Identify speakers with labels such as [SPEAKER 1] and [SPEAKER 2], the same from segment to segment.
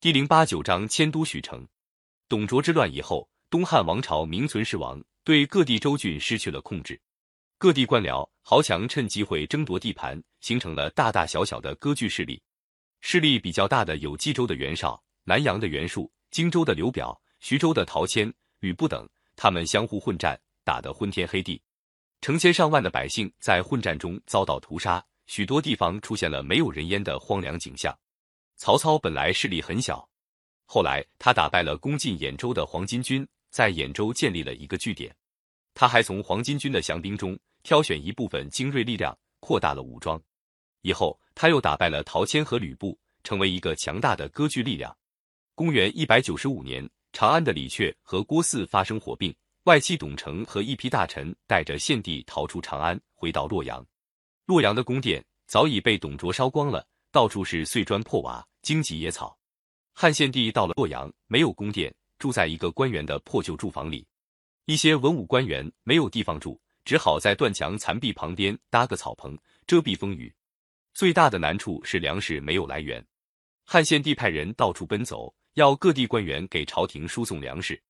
[SPEAKER 1] 第零八九章迁都许城。董卓之乱以后，东汉王朝名存实亡，对各地州郡失去了控制。各地官僚豪强趁机会争夺地盘，形成了大大小小的割据势力。势力比较大的有冀州的袁绍、南阳的袁术、荆州的刘表、徐州的陶谦、吕布等，他们相互混战，打得昏天黑地，成千上万的百姓在混战中遭到屠杀，许多地方出现了没有人烟的荒凉景象。曹操本来势力很小，后来他打败了攻进兖州的黄巾军，在兖州建立了一个据点。他还从黄巾军的降兵中挑选一部分精锐力量，扩大了武装。以后他又打败了陶谦和吕布，成为一个强大的割据力量。公元一百九十五年，长安的李榷和郭汜发生火并，外戚董承和一批大臣带着献帝逃出长安，回到洛阳。洛阳的宫殿早已被董卓烧光了。到处是碎砖破瓦、荆棘野草。汉献帝到了洛阳，没有宫殿，住在一个官员的破旧住房里。一些文武官员没有地方住，只好在断墙残壁旁边搭个草棚，遮蔽风雨。最大的难处是粮食没有来源。汉献帝派人到处奔走，要各地官员给朝廷输送粮食，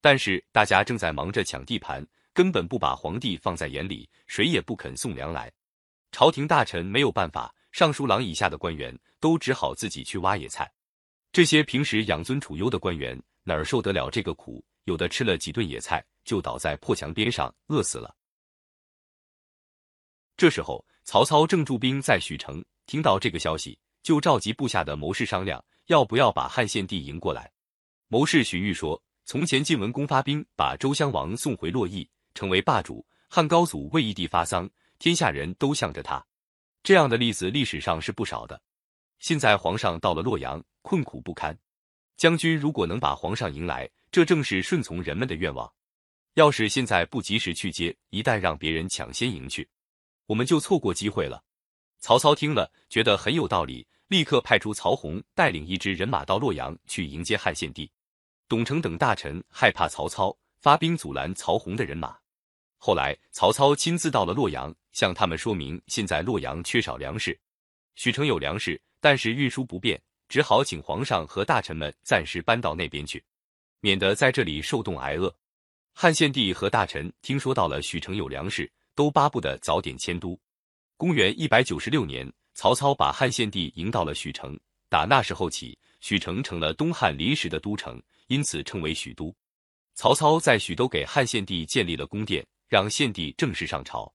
[SPEAKER 1] 但是大家正在忙着抢地盘，根本不把皇帝放在眼里，谁也不肯送粮来。朝廷大臣没有办法。尚书郎以下的官员都只好自己去挖野菜。这些平时养尊处优的官员哪儿受得了这个苦？有的吃了几顿野菜，就倒在破墙边上饿死了。这时候，曹操正驻兵在许城，听到这个消息，就召集部下的谋士商量，要不要把汉献帝迎过来。谋士荀彧说：“从前晋文公发兵把周襄王送回洛邑，成为霸主；汉高祖为义帝发丧，天下人都向着他。”这样的例子历史上是不少的。现在皇上到了洛阳，困苦不堪。将军如果能把皇上迎来，这正是顺从人们的愿望。要是现在不及时去接，一旦让别人抢先迎去，我们就错过机会了。曹操听了，觉得很有道理，立刻派出曹洪带领一支人马到洛阳去迎接汉献帝。董承等大臣害怕曹操，发兵阻拦曹洪的人马。后来，曹操亲自到了洛阳。向他们说明，现在洛阳缺少粮食，许城有粮食，但是运输不便，只好请皇上和大臣们暂时搬到那边去，免得在这里受冻挨饿。汉献帝和大臣听说到了许城有粮食，都巴不得早点迁都。公元一百九十六年，曹操把汉献帝迎到了许城，打那时候起，许城成了东汉临时的都城，因此称为许都。曹操在许都给汉献帝建立了宫殿，让献帝正式上朝。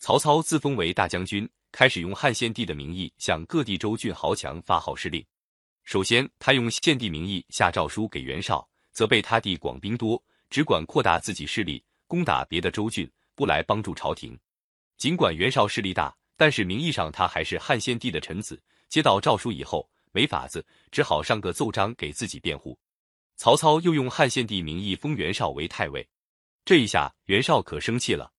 [SPEAKER 1] 曹操自封为大将军，开始用汉献帝的名义向各地州郡豪强发号施令。首先，他用献帝名义下诏书给袁绍，责备他弟广兵多，只管扩大自己势力，攻打别的州郡，不来帮助朝廷。尽管袁绍势力大，但是名义上他还是汉献帝的臣子。接到诏书以后，没法子，只好上个奏章给自己辩护。曹操又用汉献帝名义封袁绍为太尉，这一下袁绍可生气了。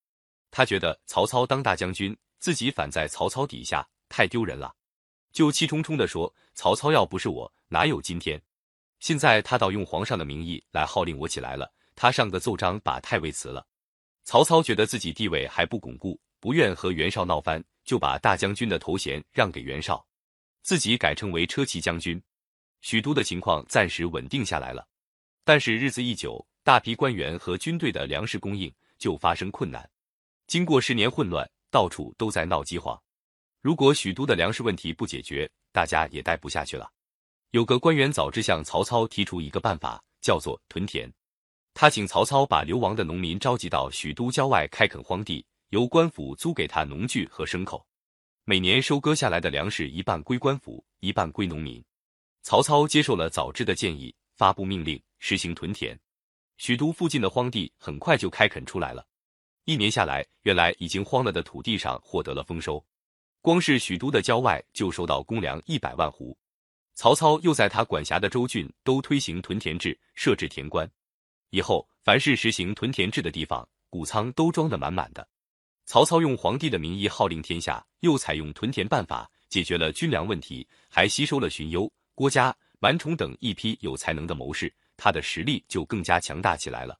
[SPEAKER 1] 他觉得曹操当大将军，自己反在曹操底下，太丢人了，就气冲冲地说：“曹操要不是我，哪有今天？现在他倒用皇上的名义来号令我起来了。他上个奏章把太尉辞了。”曹操觉得自己地位还不巩固，不愿和袁绍闹翻，就把大将军的头衔让给袁绍，自己改称为车骑将军。许都的情况暂时稳定下来了，但是日子一久，大批官员和军队的粮食供应就发生困难。经过十年混乱，到处都在闹饥荒。如果许都的粮食问题不解决，大家也待不下去了。有个官员早知向曹操提出一个办法，叫做屯田。他请曹操把流亡的农民召集到许都郊外开垦荒地，由官府租给他农具和牲口。每年收割下来的粮食一半归官府，一半归农民。曹操接受了早知的建议，发布命令实行屯田。许都附近的荒地很快就开垦出来了。一年下来，原来已经荒了的土地上获得了丰收，光是许都的郊外就收到公粮一百万斛。曹操又在他管辖的州郡都推行屯田制，设置田官。以后凡是实行屯田制的地方，谷仓都装得满满的。曹操用皇帝的名义号令天下，又采用屯田办法解决了军粮问题，还吸收了荀攸、郭嘉、满宠等一批有才能的谋士，他的实力就更加强大起来了。